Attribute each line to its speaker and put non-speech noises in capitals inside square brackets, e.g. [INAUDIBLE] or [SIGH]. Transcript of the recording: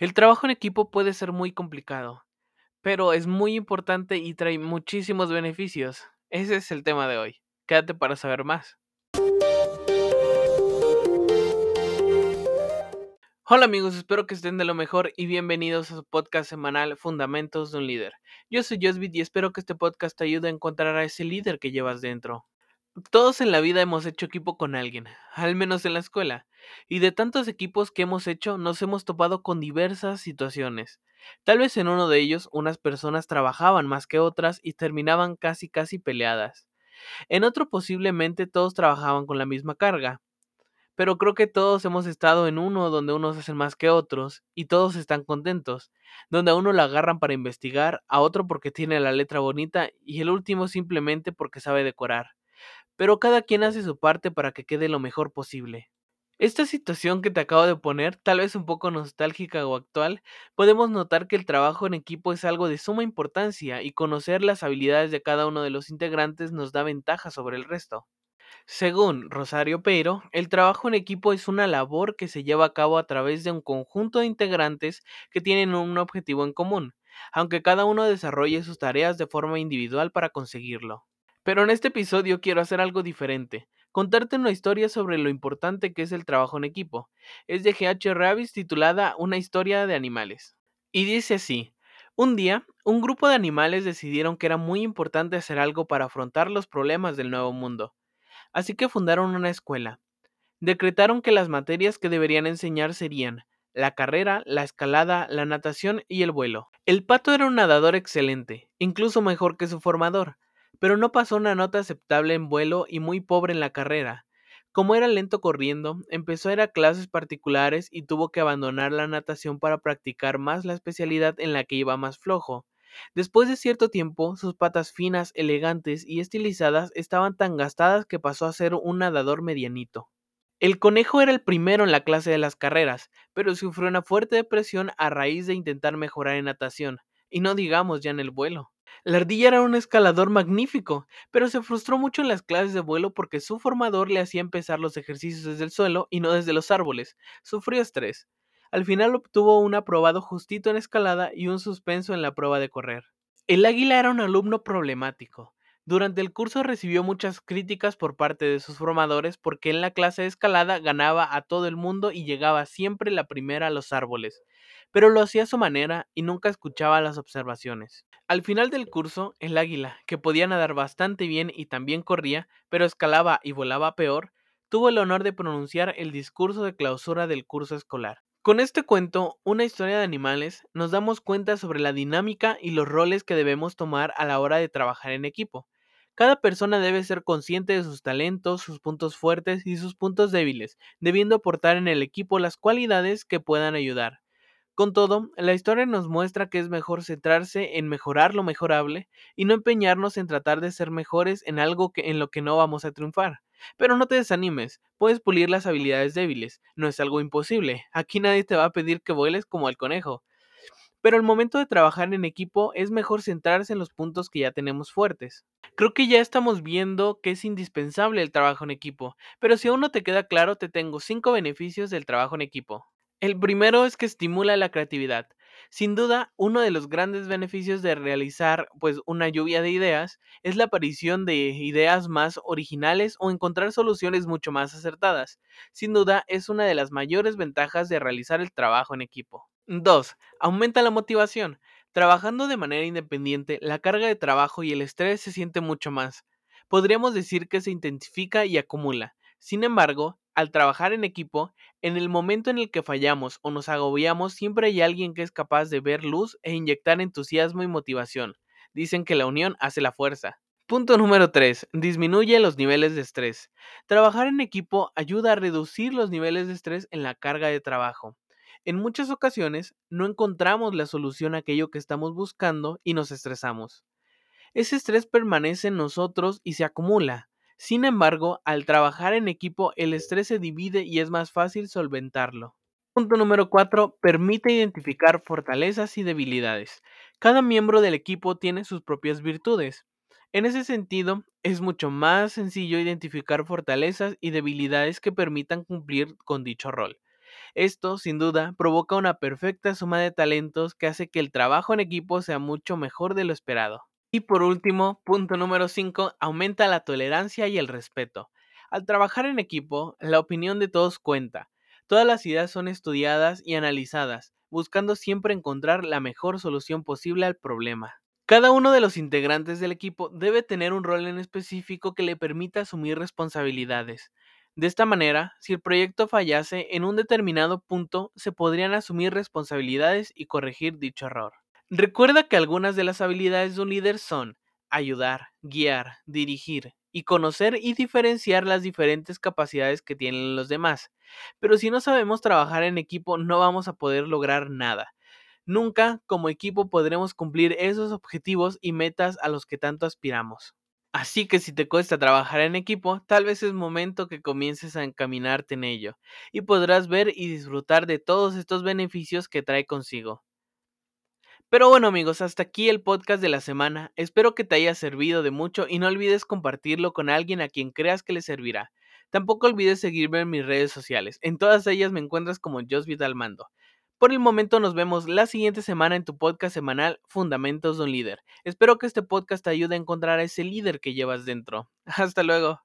Speaker 1: El trabajo en equipo puede ser muy complicado, pero es muy importante y trae muchísimos beneficios. Ese es el tema de hoy. Quédate para saber más. Hola amigos, espero que estén de lo mejor y bienvenidos a su podcast semanal Fundamentos de un Líder. Yo soy Josbit y espero que este podcast te ayude a encontrar a ese líder que llevas dentro. Todos en la vida hemos hecho equipo con alguien, al menos en la escuela, y de tantos equipos que hemos hecho nos hemos topado con diversas situaciones. Tal vez en uno de ellos unas personas trabajaban más que otras y terminaban casi casi peleadas. En otro posiblemente todos trabajaban con la misma carga. Pero creo que todos hemos estado en uno donde unos hacen más que otros y todos están contentos, donde a uno lo agarran para investigar, a otro porque tiene la letra bonita y el último simplemente porque sabe decorar pero cada quien hace su parte para que quede lo mejor posible. Esta situación que te acabo de poner, tal vez un poco nostálgica o actual, podemos notar que el trabajo en equipo es algo de suma importancia y conocer las habilidades de cada uno de los integrantes nos da ventaja sobre el resto. Según Rosario Peiro, el trabajo en equipo es una labor que se lleva a cabo a través de un conjunto de integrantes que tienen un objetivo en común, aunque cada uno desarrolle sus tareas de forma individual para conseguirlo. Pero en este episodio quiero hacer algo diferente, contarte una historia sobre lo importante que es el trabajo en equipo. Es de G.H. Ravis titulada Una historia de animales. Y dice así, un día, un grupo de animales decidieron que era muy importante hacer algo para afrontar los problemas del nuevo mundo. Así que fundaron una escuela. Decretaron que las materias que deberían enseñar serían la carrera, la escalada, la natación y el vuelo. El pato era un nadador excelente, incluso mejor que su formador, pero no pasó una nota aceptable en vuelo y muy pobre en la carrera. Como era lento corriendo, empezó a ir a clases particulares y tuvo que abandonar la natación para practicar más la especialidad en la que iba más flojo. Después de cierto tiempo, sus patas finas, elegantes y estilizadas estaban tan gastadas que pasó a ser un nadador medianito. El conejo era el primero en la clase de las carreras, pero sufrió una fuerte depresión a raíz de intentar mejorar en natación, y no digamos ya en el vuelo. La ardilla era un escalador magnífico, pero se frustró mucho en las clases de vuelo porque su formador le hacía empezar los ejercicios desde el suelo y no desde los árboles. Sufrió estrés. Al final obtuvo un aprobado justito en escalada y un suspenso en la prueba de correr. El águila era un alumno problemático. Durante el curso recibió muchas críticas por parte de sus formadores porque en la clase de escalada ganaba a todo el mundo y llegaba siempre la primera a los árboles pero lo hacía a su manera y nunca escuchaba las observaciones. Al final del curso, el águila, que podía nadar bastante bien y también corría, pero escalaba y volaba peor, tuvo el honor de pronunciar el discurso de clausura del curso escolar. Con este cuento, una historia de animales, nos damos cuenta sobre la dinámica y los roles que debemos tomar a la hora de trabajar en equipo. Cada persona debe ser consciente de sus talentos, sus puntos fuertes y sus puntos débiles, debiendo aportar en el equipo las cualidades que puedan ayudar. Con todo, la historia nos muestra que es mejor centrarse en mejorar lo mejorable y no empeñarnos en tratar de ser mejores en algo en lo que no vamos a triunfar. Pero no te desanimes, puedes pulir las habilidades débiles, no es algo imposible, aquí nadie te va a pedir que vueles como el conejo. Pero al momento de trabajar en equipo es mejor centrarse en los puntos que ya tenemos fuertes. Creo que ya estamos viendo que es indispensable el trabajo en equipo, pero si aún no te queda claro, te tengo 5 beneficios del trabajo en equipo. El primero es que estimula la creatividad. Sin duda, uno de los grandes beneficios de realizar pues una lluvia de ideas es la aparición de ideas más originales o encontrar soluciones mucho más acertadas. Sin duda, es una de las mayores ventajas de realizar el trabajo en equipo. 2. Aumenta la motivación. Trabajando de manera independiente, la carga de trabajo y el estrés se siente mucho más. Podríamos decir que se intensifica y acumula. Sin embargo, al trabajar en equipo, en el momento en el que fallamos o nos agobiamos, siempre hay alguien que es capaz de ver luz e inyectar entusiasmo y motivación. Dicen que la unión hace la fuerza. Punto número 3. Disminuye los niveles de estrés. Trabajar en equipo ayuda a reducir los niveles de estrés en la carga de trabajo. En muchas ocasiones no encontramos la solución a aquello que estamos buscando y nos estresamos. Ese estrés permanece en nosotros y se acumula. Sin embargo, al trabajar en equipo, el estrés se divide y es más fácil solventarlo. Punto número 4. Permite identificar fortalezas y debilidades. Cada miembro del equipo tiene sus propias virtudes. En ese sentido, es mucho más sencillo identificar fortalezas y debilidades que permitan cumplir con dicho rol. Esto, sin duda, provoca una perfecta suma de talentos que hace que el trabajo en equipo sea mucho mejor de lo esperado. Y por último, punto número 5, aumenta la tolerancia y el respeto. Al trabajar en equipo, la opinión de todos cuenta. Todas las ideas son estudiadas y analizadas, buscando siempre encontrar la mejor solución posible al problema. Cada uno de los integrantes del equipo debe tener un rol en específico que le permita asumir responsabilidades. De esta manera, si el proyecto fallase en un determinado punto, se podrían asumir responsabilidades y corregir dicho error. Recuerda que algunas de las habilidades de un líder son ayudar, guiar, dirigir y conocer y diferenciar las diferentes capacidades que tienen los demás. Pero si no sabemos trabajar en equipo no vamos a poder lograr nada. Nunca como equipo podremos cumplir esos objetivos y metas a los que tanto aspiramos. Así que si te cuesta trabajar en equipo, tal vez es momento que comiences a encaminarte en ello, y podrás ver y disfrutar de todos estos beneficios que trae consigo. Pero bueno amigos, hasta aquí el podcast de la semana. Espero que te haya servido de mucho y no olvides compartirlo con alguien a quien creas que le servirá. Tampoco olvides seguirme en mis redes sociales. En todas ellas me encuentras como Jos Mando. Por el momento nos vemos la siguiente semana en tu podcast semanal Fundamentos de un líder. Espero que este podcast te ayude a encontrar a ese líder que llevas dentro. [LAUGHS] Hasta luego.